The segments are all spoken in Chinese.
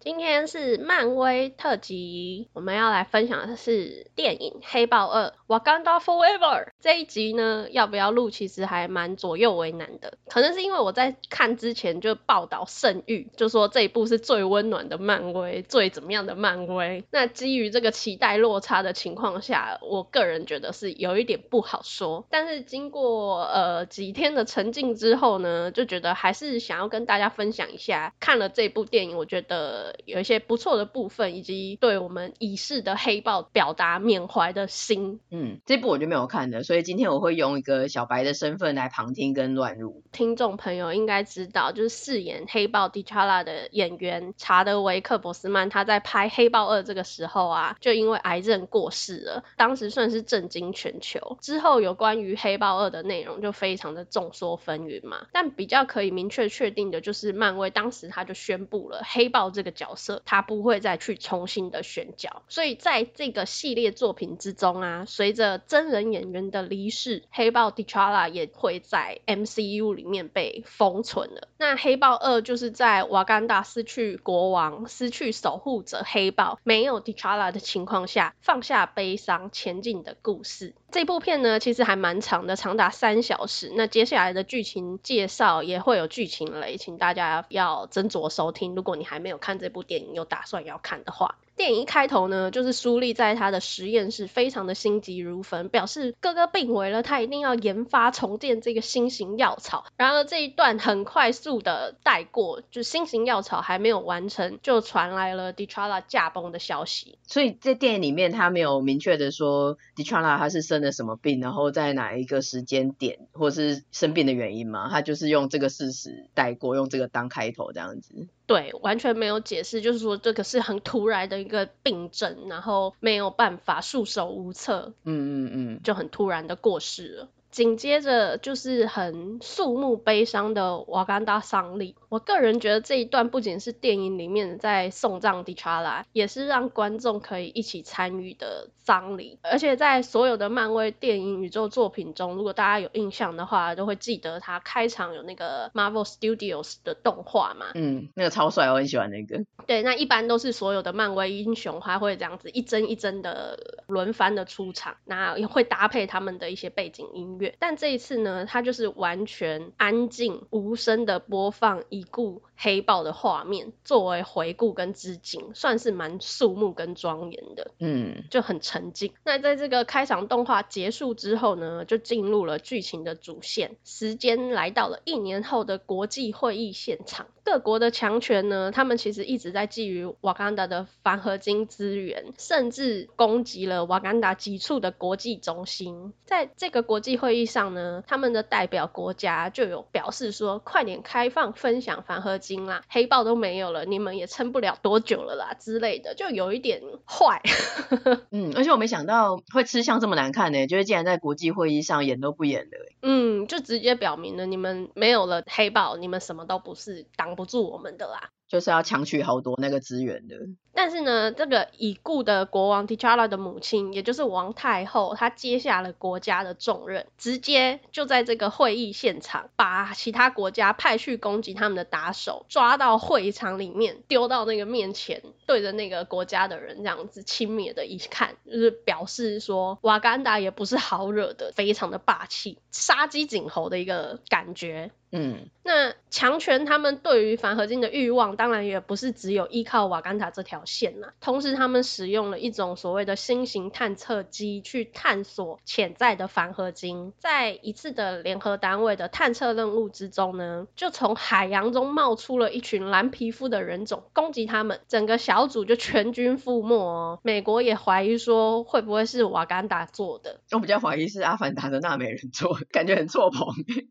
今天是漫威特辑，我们要来分享的是电影《黑豹二》（Wakanda Forever）。这一集呢，要不要录？其实还蛮左右为难的。可能是因为我在看之前就报道盛誉，就说这一部是最温暖的漫威，最怎么样的漫威。那基于这个期待落差的情况下，我个人觉得是有一点不好说。但是经过呃几天的沉浸之后呢，就觉得还是想要跟大家分享一下，看了这部电影，我觉得。有一些不错的部分，以及对我们已逝的黑豹表达缅怀的心。嗯，这部我就没有看的，所以今天我会用一个小白的身份来旁听跟乱入。听众朋友应该知道，就是饰演黑豹迪查拉的演员查德维克·博斯曼，他在拍《黑豹二》这个时候啊，就因为癌症过世了，当时算是震惊全球。之后有关于《黑豹二》的内容就非常的众说纷纭嘛，但比较可以明确确定的就是，漫威当时他就宣布了黑豹这个角色，他不会再去重新的选角，所以在这个系列作品之中啊，随着真人演员的离世，黑豹 T'Challa 也会在 MCU 里面被封存了。那黑豹二就是在瓦干达失去国王、失去守护者黑豹，没有 T'Challa 的情况下，放下悲伤前进的故事。这部片呢，其实还蛮长的，长达三小时。那接下来的剧情介绍也会有剧情雷，请大家要斟酌收听。如果你还没有看这部电影，有打算要看的话。电影一开头呢，就是苏丽在他的实验室，非常的心急如焚，表示哥哥病危了，他一定要研发重建这个新型药草。然而这一段很快速的带过，就新型药草还没有完成，就传来了 T'Challa 驾崩的消息。所以在电影里面，他没有明确的说 T'Challa 他是生了什么病，然后在哪一个时间点，或是生病的原因嘛？他就是用这个事实带过，用这个当开头这样子。对，完全没有解释，就是说这个是很突然的一个病症，然后没有办法束手无策，嗯嗯嗯，就很突然的过世了。紧接着就是很肃穆悲伤的瓦干达丧礼。我个人觉得这一段不仅是电影里面在送葬迪查拉，也是让观众可以一起参与的丧礼。而且在所有的漫威电影宇宙作品中，如果大家有印象的话，都会记得他开场有那个 Marvel Studios 的动画嘛。嗯，那个超帅，我很喜欢那个。对，那一般都是所有的漫威英雄，他会这样子一帧一帧的轮番的出场，那也会搭配他们的一些背景音。但这一次呢，它就是完全安静无声的播放已故黑豹的画面，作为回顾跟致敬，算是蛮肃穆跟庄严的，嗯，就很沉静。那在这个开场动画结束之后呢，就进入了剧情的主线，时间来到了一年后的国际会议现场。各国的强权呢，他们其实一直在觊觎瓦干达的反合金资源，甚至攻击了瓦干达几处的国际中心。在这个国际会议上呢，他们的代表国家就有表示说，快点开放分享反合金啦，黑豹都没有了，你们也撑不了多久了啦之类的，就有一点坏。嗯，而且我没想到会吃相这么难看呢，就是竟然在国际会议上演都不演的。嗯，就直接表明了你们没有了黑豹，你们什么都不是，挡不住我们的啦。就是要抢取好多那个资源的。但是呢，这个已故的国王 T'Challa 的母亲，也就是王太后，她接下了国家的重任，直接就在这个会议现场，把其他国家派去攻击他们的打手抓到会场里面，丢到那个面前，对着那个国家的人这样子轻蔑的一看，就是表示说瓦干达也不是好惹的，非常的霸气，杀鸡儆猴的一个感觉。嗯，那强权他们对于反合金的欲望，当然也不是只有依靠瓦干达这条线啦。同时，他们使用了一种所谓的新型探测机去探索潜在的反合金。在一次的联合单位的探测任务之中呢，就从海洋中冒出了一群蓝皮肤的人种，攻击他们，整个小组就全军覆没哦。美国也怀疑说，会不会是瓦干达做的？我比较怀疑是阿凡达的纳美人做，感觉很错棚。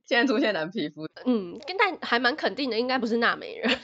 现在出现蓝皮肤。嗯，跟但还蛮肯定的，应该不是纳美人。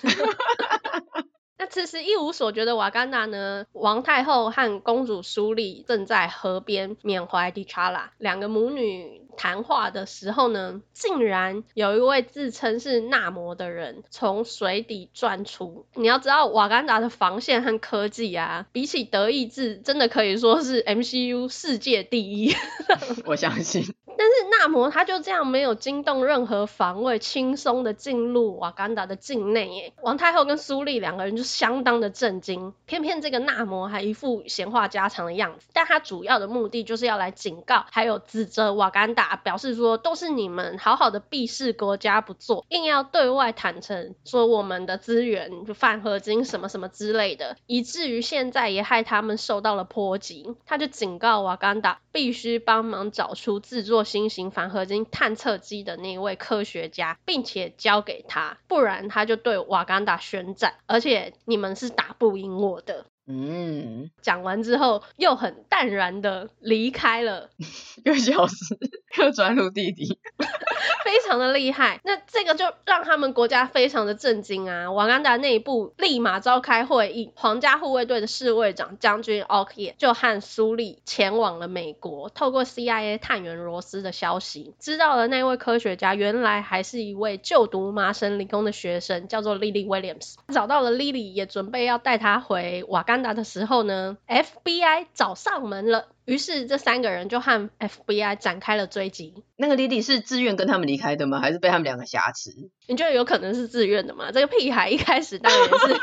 那此时一无所觉的瓦干达呢，王太后和公主苏丽正在河边缅怀迪查拉，两个母女谈话的时候呢，竟然有一位自称是纳摩的人从水底钻出。你要知道，瓦干达的防线和科技啊，比起德意志，真的可以说是 MCU 世界第一。我相信。但是纳摩他就这样没有惊动任何防卫，轻松的进入瓦干达的境内。耶，王太后跟苏丽两个人就相当的震惊。偏偏这个纳摩还一副闲话家常的样子，但他主要的目的就是要来警告，还有指责瓦干达，表示说都是你们好好的避世国家不做，硬要对外坦诚说我们的资源就反合金什么什么之类的，以至于现在也害他们受到了波及。他就警告瓦干达必须帮忙找出制作。新型反合金探测机的那位科学家，并且交给他，不然他就对瓦干达宣战，而且你们是打不赢我的。嗯，讲完之后又很淡然的离开了，又消失，又转入地底。非常的厉害，那这个就让他们国家非常的震惊啊！瓦干达内部立马召开会议，皇家护卫队的侍卫长将军奥克耶就和苏利前往了美国，透过 CIA 探员罗斯的消息，知道了那位科学家原来还是一位就读麻省理工的学生，叫做 Lily Williams。找到了 Lily，也准备要带他回瓦干达的时候呢，FBI 找上门了。于是这三个人就和 FBI 展开了追击。那个 Lily 是自愿跟他们离开的吗？还是被他们两个挟持？你觉得有可能是自愿的吗？这个屁孩一开始当然是。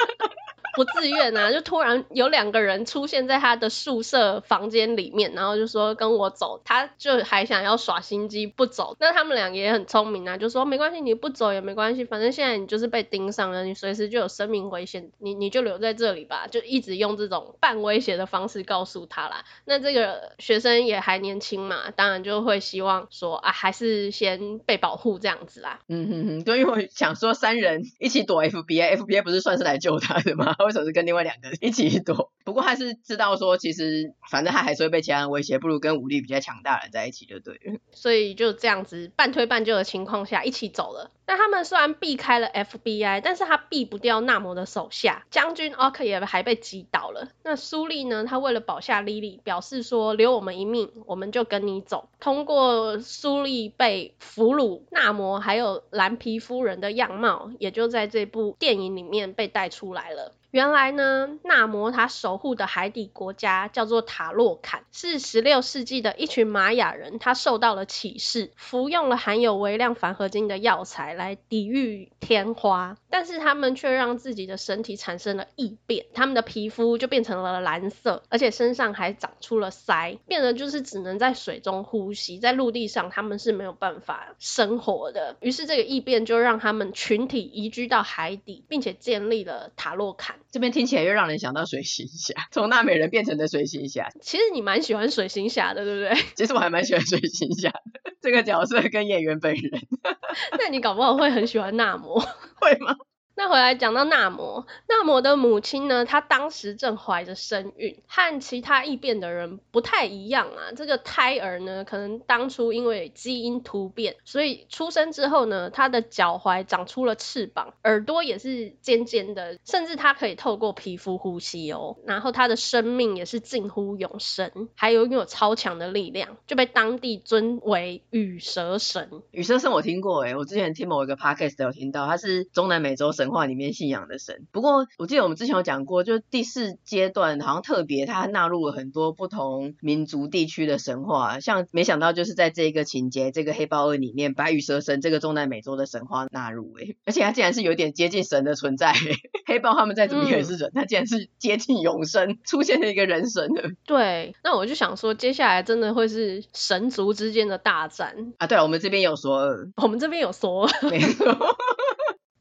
不自愿啊，就突然有两个人出现在他的宿舍房间里面，然后就说跟我走，他就还想要耍心机不走。那他们俩也很聪明啊，就说没关系，你不走也没关系，反正现在你就是被盯上了，你随时就有生命危险，你你就留在这里吧，就一直用这种半威胁的方式告诉他啦。那这个学生也还年轻嘛，当然就会希望说啊，还是先被保护这样子啦。嗯哼哼，对，因为我想说三人一起躲 FBI，FBI 不是算是来救他的吗？为什么是跟另外两个人一起躲？不过他是知道说，其实反正他还是会被其他人威胁，不如跟武力比较强大的人在一起就对了。所以就这样子半推半就的情况下，一起走了。那他们虽然避开了 FBI，但是他避不掉纳摩的手下将军奥克也还被击倒了。那苏利呢？他为了保下莉莉，表示说留我们一命，我们就跟你走。通过苏利被俘虏，纳摩还有蓝皮夫人的样貌，也就在这部电影里面被带出来了。原来呢，纳摩他守护的海底国家叫做塔洛坎，是十六世纪的一群玛雅人，他受到了启示，服用了含有微量反合金的药材来抵御天花，但是他们却让自己的身体产生了异变，他们的皮肤就变成了蓝色，而且身上还长出了鳃，变得就是只能在水中呼吸，在陆地上他们是没有办法生活的。于是这个异变就让他们群体移居到海底，并且建立了塔洛坎。这边听起来又让人想到水行侠，从纳美人变成的水行侠。其实你蛮喜欢水行侠的，对不对？其实我还蛮喜欢水行侠的这个角色跟演员本人。那你搞不好会很喜欢纳摩，会吗？那回来讲到纳摩，纳摩的母亲呢，她当时正怀着身孕，和其他异变的人不太一样啊。这个胎儿呢，可能当初因为基因突变，所以出生之后呢，他的脚踝长出了翅膀，耳朵也是尖尖的，甚至他可以透过皮肤呼吸哦。然后他的生命也是近乎永生，还有拥有超强的力量，就被当地尊为羽蛇神。羽蛇神我听过诶，我之前听某一个 podcast 有听到，他是中南美洲神。神话里面信仰的神，不过我记得我们之前有讲过，就第四阶段好像特别，它纳入了很多不同民族地区的神话，像没想到就是在这一个情节，这个黑豹二里面，白羽蛇神这个中南美洲的神话纳入，诶，而且它竟然是有点接近神的存在，黑豹他们再怎么也是人，它、嗯、竟然是接近永生，出现了一个人神的。对，那我就想说，接下来真的会是神族之间的大战。啊？对，我们这边有索尔，我们这边有索尔，没错。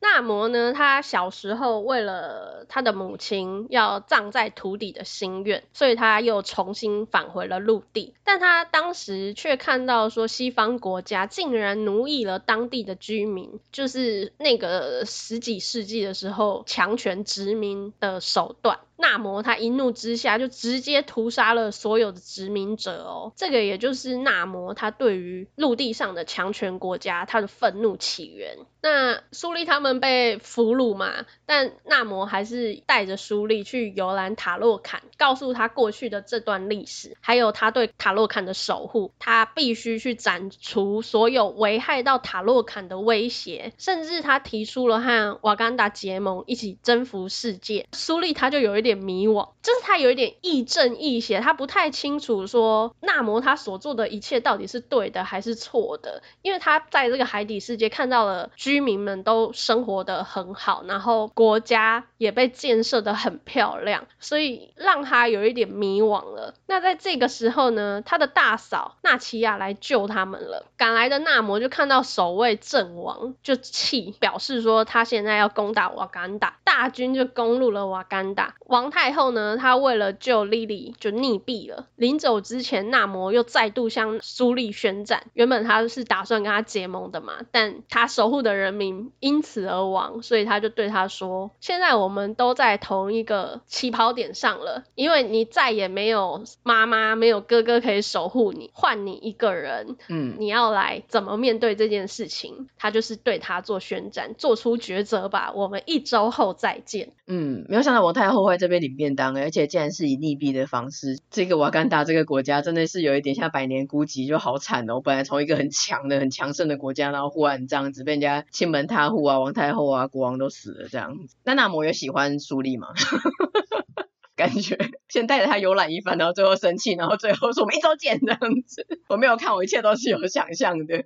纳摩呢，他小时候为了他的母亲要葬在土底的心愿，所以他又重新返回了陆地。但他当时却看到说，西方国家竟然奴役了当地的居民，就是那个十几世纪的时候强权殖民的手段。纳摩他一怒之下就直接屠杀了所有的殖民者哦，这个也就是纳摩他对于陆地上的强权国家他的愤怒起源。那苏利他们被俘虏嘛，但纳摩还是带着苏利去游览塔洛坎，告诉他过去的这段历史，还有他对塔洛坎的守护，他必须去斩除所有危害到塔洛坎的威胁，甚至他提出了和瓦干达结盟，一起征服世界。苏利他就有一点迷惘，就是他有一点亦正亦邪，他不太清楚说纳摩他所做的一切到底是对的还是错的，因为他在这个海底世界看到了。居民们都生活得很好，然后国家也被建设得很漂亮，所以让他有一点迷惘了。那在这个时候呢，他的大嫂纳奇亚来救他们了。赶来的纳摩就看到守卫阵亡，就气，表示说他现在要攻打瓦干达，大军就攻入了瓦干达。王太后呢，她为了救莉莉就溺毙了。临走之前，纳摩又再度向苏丽宣战。原本他是打算跟他结盟的嘛，但他守护的人。民因此而亡，所以他就对他说：“现在我们都在同一个起跑点上了，因为你再也没有妈妈、没有哥哥可以守护你，换你一个人，嗯，你要来怎么面对这件事情？”他就是对他做宣战，做出抉择吧。我们一周后再见。嗯，没有想到王太后会在这边领便当，而且竟然是以溺毙的方式。这个瓦干达这个国家真的是有一点像百年孤寂，就好惨哦。我本来从一个很强的、很强盛的国家，然后忽然这样子被人家。亲门踏户啊，王太后啊，国王都死了这样子。那纳摩也喜欢苏丽吗？感觉先带着他游览一番，然后最后生气，然后最后说我们一周见这样子。我没有看，我一切都是有想象的。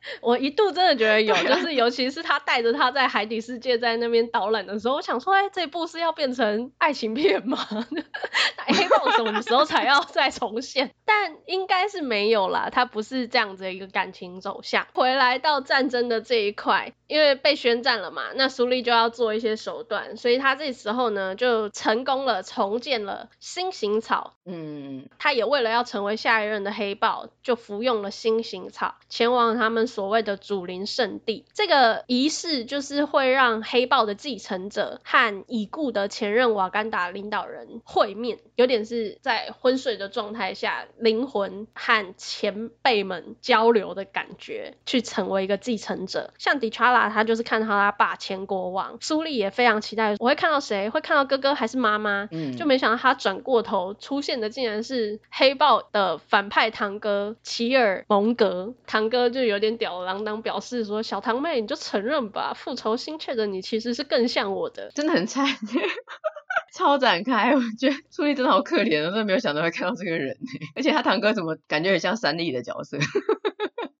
我一度真的觉得有，就是尤其是他带着他在海底世界在那边导览的时候，我想说，哎，这部是要变成爱情片吗？黑豹什么时候才要再重现？但应该是没有啦，他不是这样子的一个感情走向。回来到战争的这一块，因为被宣战了嘛，那苏丽就要做一些手段，所以他这时候呢就成功了，重建了星形草。嗯，他也为了要成为下一任的黑豹，就服用了星形草，前往他们。所谓的祖灵圣地，这个仪式就是会让黑豹的继承者和已故的前任瓦干达领导人会面，有点是在昏睡的状态下，灵魂和前辈们交流的感觉，去成为一个继承者。像迪查拉，他就是看到他爸前国王，苏丽也非常期待，我会看到谁？会看到哥哥还是妈妈？嗯，就没想到他转过头出现的竟然是黑豹的反派堂哥齐尔蒙格，堂哥就有点。吊儿郎当表示说：“小堂妹，你就承认吧，复仇心切的你其实是更像我的，真的很惨，超展开。我觉得初丽真的好可怜，我真的没有想到会看到这个人，而且他堂哥怎么感觉很像三立的角色？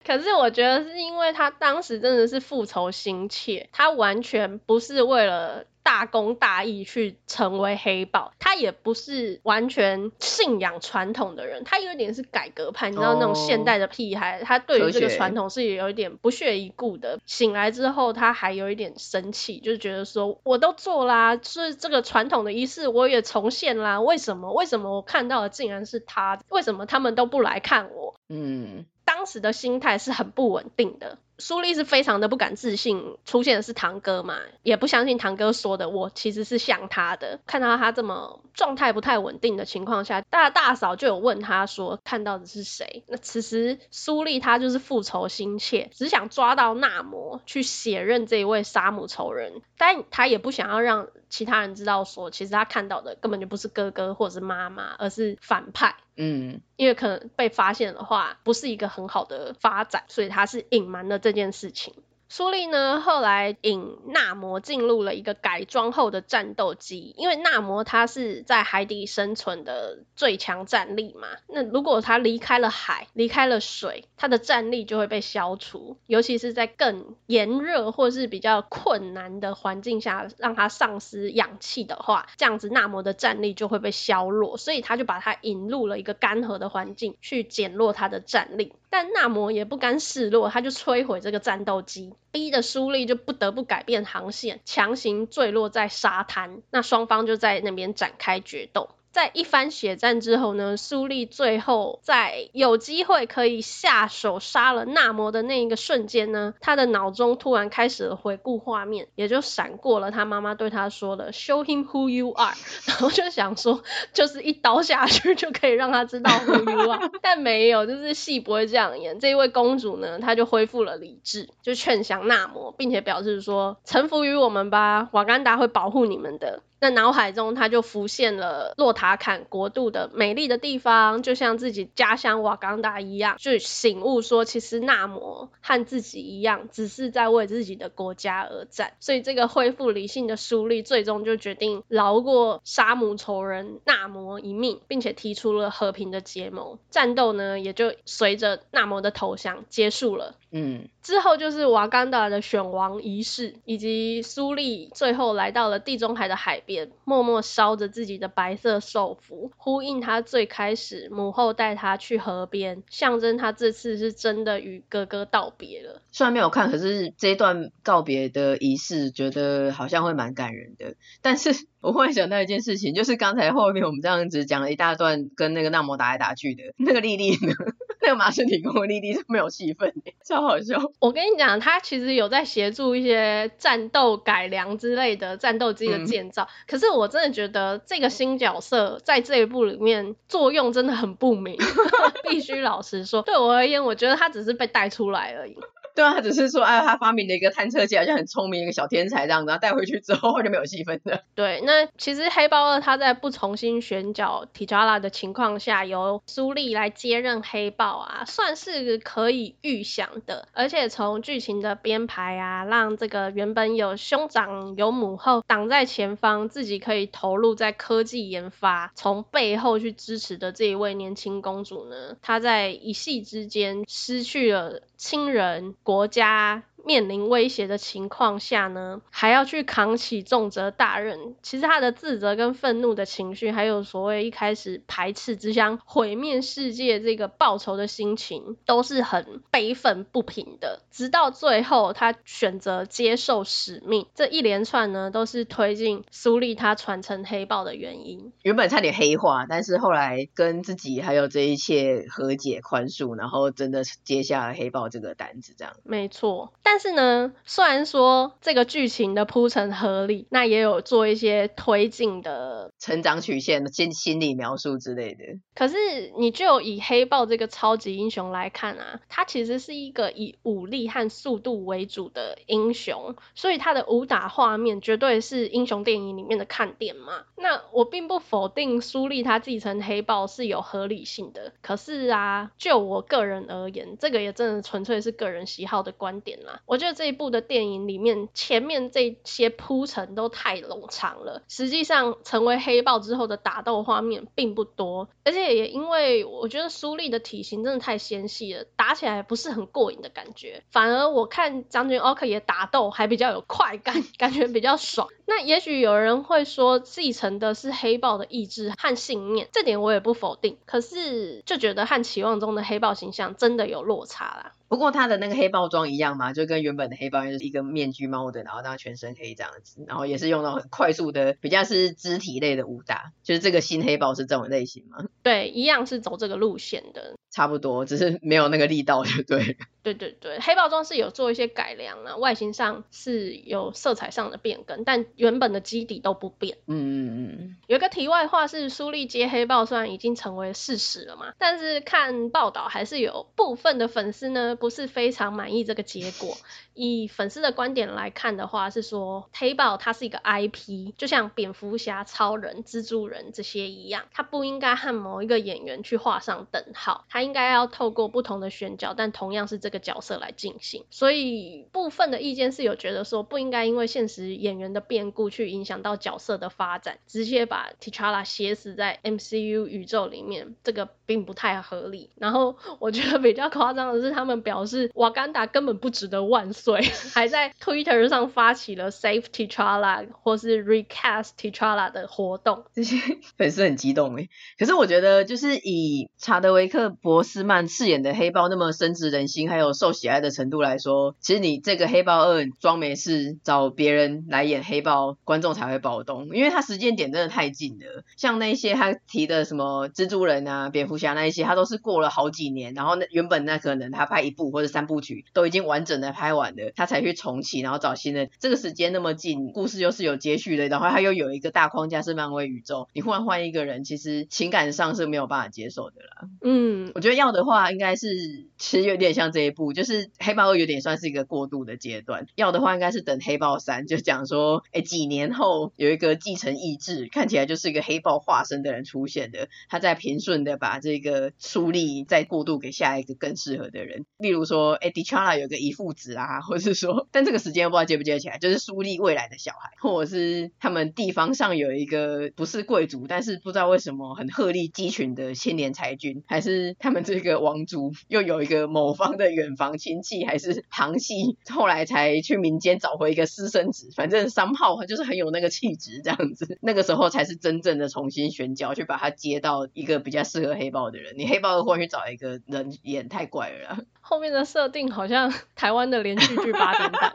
可是我觉得是因为他当时真的是复仇心切，他完全不是为了。”大公大义去成为黑豹，他也不是完全信仰传统的人，他有一点是改革派，你知道那种现代的屁孩，他对于这个传统是有一点不屑一顾的。醒来之后，他还有一点生气，就是觉得说我都做啦，是这个传统的仪式我也重现啦，为什么？为什么我看到的竟然是他？为什么他们都不来看我？嗯，时的心态是很不稳定的。苏丽是非常的不敢自信，出现的是堂哥嘛，也不相信堂哥说的，我其实是像他的。看到他这么状态不太稳定的情况下，大大嫂就有问他说，看到的是谁？那此时苏丽他就是复仇心切，只想抓到纳摩去血认这一位杀母仇人，但他也不想要让其他人知道说，其实他看到的根本就不是哥哥或者是妈妈，而是反派。嗯，因为可能被发现的话，不是一个很好的发展，所以他是隐瞒了这件事情。苏丽呢，后来引纳摩进入了一个改装后的战斗机，因为纳摩他是在海底生存的最强战力嘛。那如果他离开了海，离开了水，他的战力就会被消除，尤其是在更炎热或是比较困难的环境下，让他丧失氧气的话，这样子纳摩的战力就会被削弱，所以他就把他引入了一个干涸的环境，去减弱他的战力。但纳摩也不甘示弱，他就摧毁这个战斗机，B 的苏丽就不得不改变航线，强行坠落在沙滩。那双方就在那边展开决斗。在一番血战之后呢，苏丽最后在有机会可以下手杀了纳摩的那一个瞬间呢，他的脑中突然开始了回顾画面，也就闪过了他妈妈对他说的 “Show him who you are”，然后就想说，就是一刀下去就可以让他知道 who you are，但没有，就是戏不会这样演。这一位公主呢，她就恢复了理智，就劝降纳摩，并且表示说：“臣服于我们吧，瓦甘达会保护你们的。”那脑海中他就浮现了洛塔坎国度的美丽的地方，就像自己家乡瓦冈达一样，就醒悟说，其实纳摩和自己一样，只是在为自己的国家而战。所以这个恢复理性的苏利，最终就决定饶过杀母仇人纳摩一命，并且提出了和平的结盟。战斗呢，也就随着纳摩的投降结束了。嗯，之后就是瓦甘达的选王仪式，以及苏利最后来到了地中海的海边，默默烧着自己的白色寿服，呼应他最开始母后带他去河边，象征他这次是真的与哥哥道别了。虽然没有看，可是这一段告别的仪式，觉得好像会蛮感人的。但是我忽然想到一件事情，就是刚才后面我们这样子讲了一大段跟那个纳摩打来打去的那个莉莉呢？那个马斯提公的莉莉是没有戏份的。超好笑！我跟你讲，他其实有在协助一些战斗改良之类的战斗机的建造。嗯、可是我真的觉得这个新角色在这一部里面作用真的很不明，必须老实说。对我而言，我觉得他只是被带出来而已。对啊，他只是说，哎，他发明了一个探测器，好像很聪明一个小天才这样子，然后带回去之后 就没有戏份的。对，那其实黑豹二他在不重新选角 T'Challa 的情况下，由苏丽来接任黑豹啊，算是可以预想的。而且从剧情的编排啊，让这个原本有兄长有母后挡在前方，自己可以投入在科技研发，从背后去支持的这一位年轻公主呢，她在一夕之间失去了亲人。国家面临威胁的情况下呢，还要去扛起重责大任。其实他的自责跟愤怒的情绪，还有所谓一开始排斥、之乡毁灭世界这个报仇的心情，都是很悲愤不平的。直到最后，他选择接受使命，这一连串呢，都是推进苏利他传承黑豹的原因。原本差点黑化，但是后来跟自己还有这一切和解宽恕，然后真的接下了黑豹这个单子，这样。没错，但。是呢，虽然说这个剧情的铺陈合理，那也有做一些推进的成长曲线、心心理描述之类的。可是你就以黑豹这个超级英雄来看啊，他其实是一个以武力和速度为主的英雄，所以他的武打画面绝对是英雄电影里面的看点嘛。那我并不否定苏丽他继承黑豹是有合理性的，可是啊，就我个人而言，这个也真的纯粹是个人喜好的观点啦。我觉得这一部的电影里面，前面这些铺陈都太冗长了。实际上，成为黑豹之后的打斗画面并不多，而且也因为我觉得苏丽的体型真的太纤细了，打起来不是很过瘾的感觉。反而我看将军奥克也打斗还比较有快感，感觉比较爽。那也许有人会说，继承的是黑豹的意志和信念，这点我也不否定。可是就觉得和期望中的黑豹形象真的有落差啦。不过他的那个黑豹装一样嘛，就跟原本的黑豹就是一个面具猫的，然后他全身黑这样子，然后也是用到很快速的，比较是肢体类的武打，就是这个新黑豹是这种类型吗？对，一样是走这个路线的。差不多，只是没有那个力道就对。对对对，黑豹装是有做一些改良啊，外形上是有色彩上的变更，但原本的基底都不变。嗯嗯嗯。有一个题外话是，苏丽接黑豹虽然已经成为事实了嘛，但是看报道还是有部分的粉丝呢不是非常满意这个结果。以粉丝的观点来看的话，是说黑豹它是一个 IP，就像蝙蝠侠、超人、蜘蛛人这些一样，它不应该和某一个演员去画上等号，它应该要透过不同的选角，但同样是这个角色来进行。所以部分的意见是有觉得说，不应该因为现实演员的变故去影响到角色的发展，直接把 T'Challa 写死在 MCU 宇宙里面，这个并不太合理。然后我觉得比较夸张的是，他们表示瓦甘达根本不值得万岁。还在 Twitter 上发起了 Save T'Challa 或是 Recast T'Challa 的活动，这些 粉丝很激动诶。可是我觉得，就是以查德维克·博斯曼饰演的黑豹那么深植人心，还有受喜爱的程度来说，其实你这个黑豹二装没事找别人来演黑豹，观众才会暴动，因为他时间点真的太近了。像那些他提的什么蜘蛛人啊、蝙蝠侠那一些，他都是过了好几年，然后那原本那可能他拍一部或者三部曲都已经完整的拍完了，他才去重启，然后找新的。这个时间那么近，故事又是有接续的，然后他又有一个大框架是漫威宇宙，你忽然换一个人，其实情感上是没有办法接受的啦。嗯，我觉得要的话，应该是其实有点像这一部，就是黑豹二有点算是一个过渡的阶段。要的话，应该是等黑豹三，就讲说，哎，几年后有一个继承意志，看起来就是一个黑豹化身的人出现的，他在平顺的把这个苏丽再过渡给下一个更适合的人。例如说，哎，T'Challa 有个遗腹子啊，或者是说，但这个时间不知道接不接得起来，就是苏丽未来的小孩，或者是他们地方上有一个不是贵族，但是不知道为什么很鹤立鸡群的青年才俊，还是他们这个王族又有一个某方的远房亲戚，还是旁系，后来才去民间找回一个私生子，反正三号就是很有那个气质这样子，那个时候才是真正的重新选角，去把他接到一个比较适合黑豹的人。你黑豹的话去找一个人演太怪了。后面的设定好像台湾的连续剧八点档，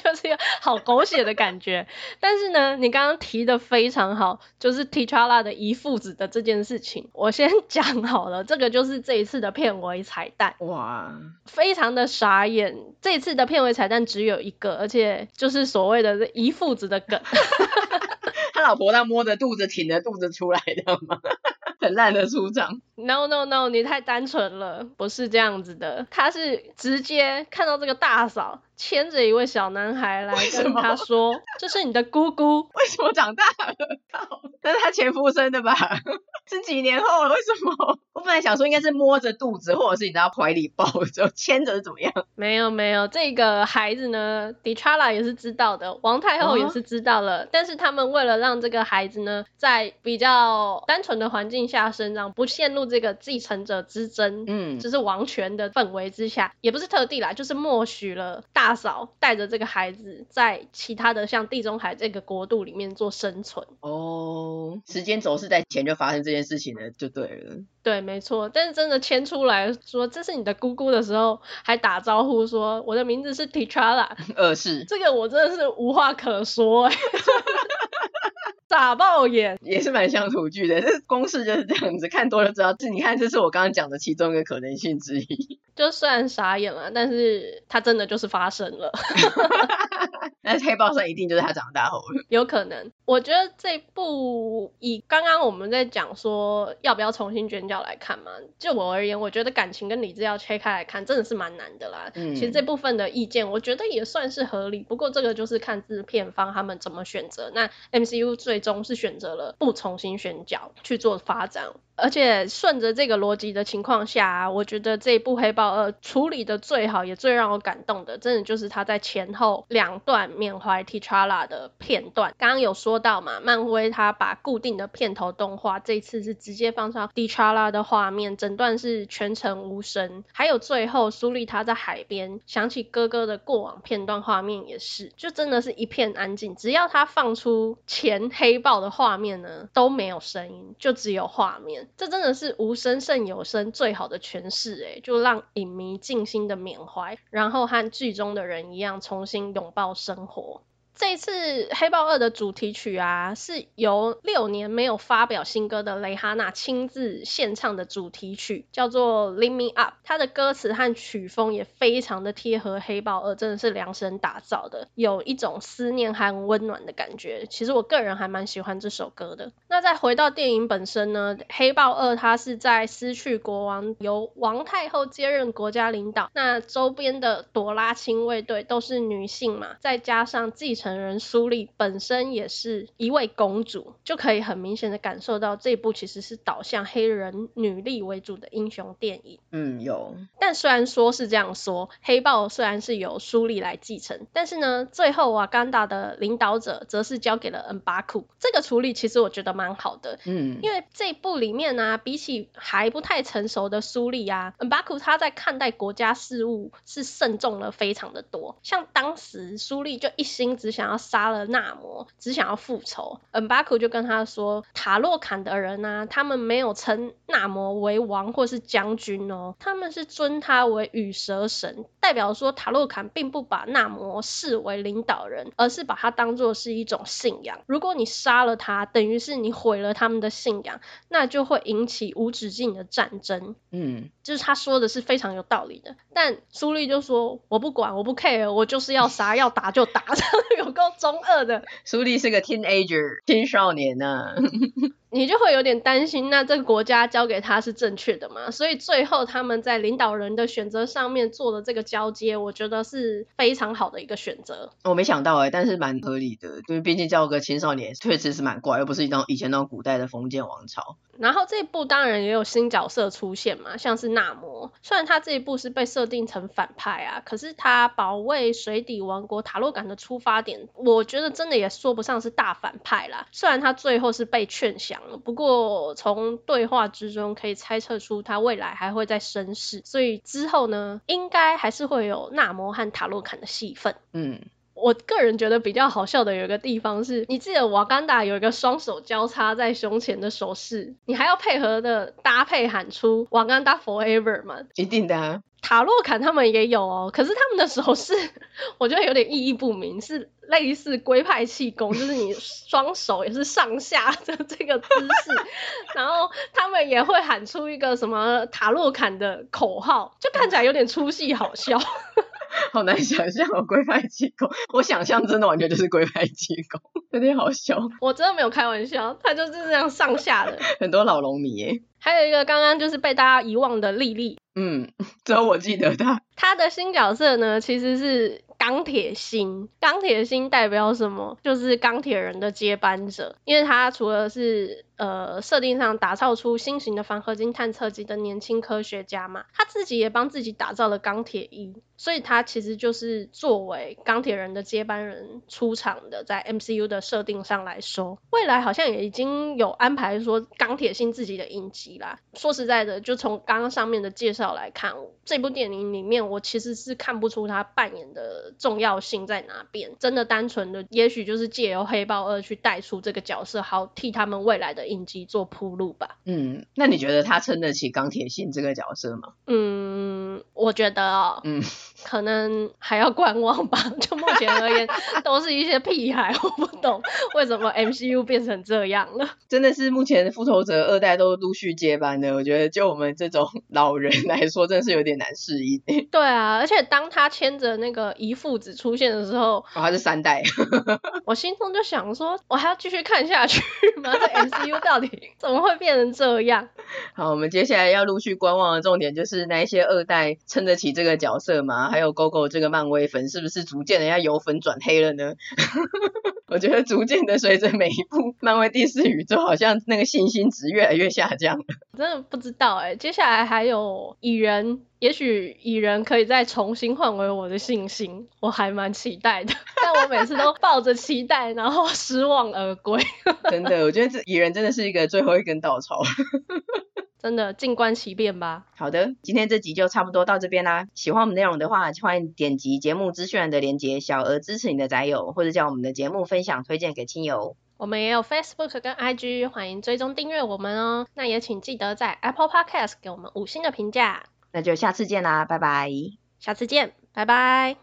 就是一个好狗血的感觉。但是呢，你刚刚提的非常好，就是 T'Challa 的遗父子的这件事情，我先讲好了，这个就是这一次的片尾彩蛋。哇，非常的傻眼，这一次的片尾彩蛋只有一个，而且就是所谓的一父子的梗。他老婆那摸着肚子，挺着肚子出来的吗？很烂的出场。No No No，你太单纯了，不是这样子的。他是直接看到这个大嫂牵着一位小男孩来跟他说：“这是你的姑姑。”为什么长大了？靠，那是他前夫生的吧？是几年后了？为什么？我本来想说应该是摸着肚子，或者是你知道怀里抱着牵着怎么样？没有没有，这个孩子呢，T'Challa 也是知道的，王太后也是知道了。哦、但是他们为了让这个孩子呢，在比较单纯的环境下生长，不陷入这个继承者之争，嗯，就是王权的氛围之下，也不是特地啦，就是默许了大嫂带着这个孩子在其他的像地中海这个国度里面做生存。哦，时间轴是在前就发生这件事情了，就对了。对，没错。但是真的牵出来说这是你的姑姑的时候，还打招呼说我的名字是 T'Challa。呃，是。这个我真的是无话可说哎。傻爆眼，也是蛮像土剧的，这公式就是这样子，看多了知道。这你看，这是我刚刚讲的其中一个可能性之一。就虽然傻眼了，但是它真的就是发生了。那黑豹三一定就是他长大后了。有可能，我觉得这部以刚刚我们在讲说要不要重新卷角来看嘛，就我而言，我觉得感情跟理智要切开来看，真的是蛮难的啦。嗯，其实这部分的意见，我觉得也算是合理。不过这个就是看制片方他们怎么选择。那 MCU 最终是选择了不重新选角去做发展。而且顺着这个逻辑的情况下，我觉得这一部黑豹二处理的最好，也最让我感动的，真的就是他在前后两段缅怀 T'Challa 的片段。刚刚有说到嘛，漫威他把固定的片头动画，这次是直接放上 T'Challa 的画面，整段是全程无声。还有最后苏丽他在海边想起哥哥的过往片段画面也是，就真的是一片安静。只要他放出前黑豹的画面呢，都没有声音，就只有画面。这真的是无声胜有声最好的诠释诶，就让影迷静心的缅怀，然后和剧中的人一样重新拥抱生活。这次《黑豹二》的主题曲啊，是由六年没有发表新歌的蕾哈娜亲自献唱的主题曲，叫做《Lift Me Up》。它的歌词和曲风也非常的贴合《黑豹二》，真的是量身打造的，有一种思念和温暖的感觉。其实我个人还蛮喜欢这首歌的。那再回到电影本身呢，《黑豹二》它是在失去国王，由王太后接任国家领导，那周边的朵拉亲卫队都是女性嘛，再加上继承。本人苏丽本身也是一位公主，就可以很明显的感受到这部其实是导向黑人女力为主的英雄电影。嗯，有。但虽然说是这样说，黑豹虽然是由苏丽来继承，但是呢，最后瓦干达的领导者则是交给了恩巴库。这个处理其实我觉得蛮好的。嗯，因为这部里面呢、啊，比起还不太成熟的苏丽啊，恩巴库他在看待国家事务是慎重了非常的多。像当时苏丽就一心只只想要杀了纳摩，只想要复仇。恩巴库就跟他说，塔洛坎的人呢、啊，他们没有称纳摩为王或是将军哦，他们是尊他为羽蛇神，代表说塔洛坎并不把纳摩视为领导人，而是把他当做是一种信仰。如果你杀了他，等于是你毁了他们的信仰，那就会引起无止境的战争。嗯，就是他说的是非常有道理的。但苏丽就说：“我不管，我不 care，我就是要杀，要打就打。”这样有不够中二的。苏丽是个 teenager，青少年呢、你就会有点担心，那这个国家交给他是正确的吗？所以最后他们在领导人的选择上面做的这个交接，我觉得是非常好的一个选择。我没想到哎、欸，但是蛮合理的，因为毕竟叫个青少年，确实是蛮怪，又不是一种以前那种古代的封建王朝。然后这一部当然也有新角色出现嘛，像是纳摩，虽然他这一部是被设定成反派啊，可是他保卫水底王国塔洛感的出发点，我觉得真的也说不上是大反派啦。虽然他最后是被劝降。不过从对话之中可以猜测出他未来还会再生事，所以之后呢，应该还是会有纳摩和塔洛坎的戏份。嗯，我个人觉得比较好笑的有一个地方是，你记得瓦干达有一个双手交叉在胸前的手势，你还要配合的搭配喊出瓦干达 forever 吗？一定的啊。塔洛坎他们也有哦，可是他们的手势我觉得有点意义不明，是类似龟派气功，就是你双手也是上下的这个姿势，然后他们也会喊出一个什么塔洛坎的口号，就看起来有点出戏好笑。好难想象哦，龟派气功，我想象真的完全就是龟派气功，有点好笑。我真的没有开玩笑，他就是这样上下的。很多老龙迷耶。还有一个刚刚就是被大家遗忘的莉莉，嗯，只有我记得她。她的新角色呢，其实是钢铁心。钢铁心代表什么？就是钢铁人的接班者，因为他除了是。呃，设定上打造出新型的防合金探测机的年轻科学家嘛，他自己也帮自己打造了钢铁衣，所以他其实就是作为钢铁人的接班人出场的。在 MCU 的设定上来说，未来好像也已经有安排说钢铁心自己的影集啦。说实在的，就从刚刚上面的介绍来看，这部电影里面我其实是看不出他扮演的重要性在哪边。真的单纯的，也许就是借由黑豹二去带出这个角色，好替他们未来的。影集做铺路吧。嗯，那你觉得他撑得起钢铁心这个角色吗？嗯，我觉得哦，嗯，可能还要观望吧。就目前而言，都是一些屁孩，我不懂为什么 MCU 变成这样了。真的是目前复仇者二代都陆续接班的，我觉得就我们这种 老人来说，真的是有点难适应。对啊，而且当他牵着那个遗父子出现的时候，哦，他是三代，我心中就想说，我还要继续看下去吗？这 MCU。到底怎么会变成这样？好，我们接下来要陆续观望的重点就是那一些二代撑得起这个角色吗？还有 GoGo 这个漫威粉是不是逐渐的要由粉转黑了呢？我觉得逐渐的随着每一部漫威第四宇宙，好像那个信心值越来越下降了。真的不知道哎、欸，接下来还有蚁人。也许蚁人可以再重新换回我的信心，我还蛮期待的。但我每次都抱着期待，然后失望而归。真的，我觉得这蚁人真的是一个最后一根稻草。真的，静观其变吧。好的，今天这集就差不多到这边啦。喜欢我们内容的话，欢迎点击节目资讯栏的链接，小额支持你的宅友，或者将我们的节目分享推荐给亲友。我们也有 Facebook 跟 IG，欢迎追踪订阅我们哦。那也请记得在 Apple Podcast 给我们五星的评价。那就下次见啦，拜拜。下次见，拜拜。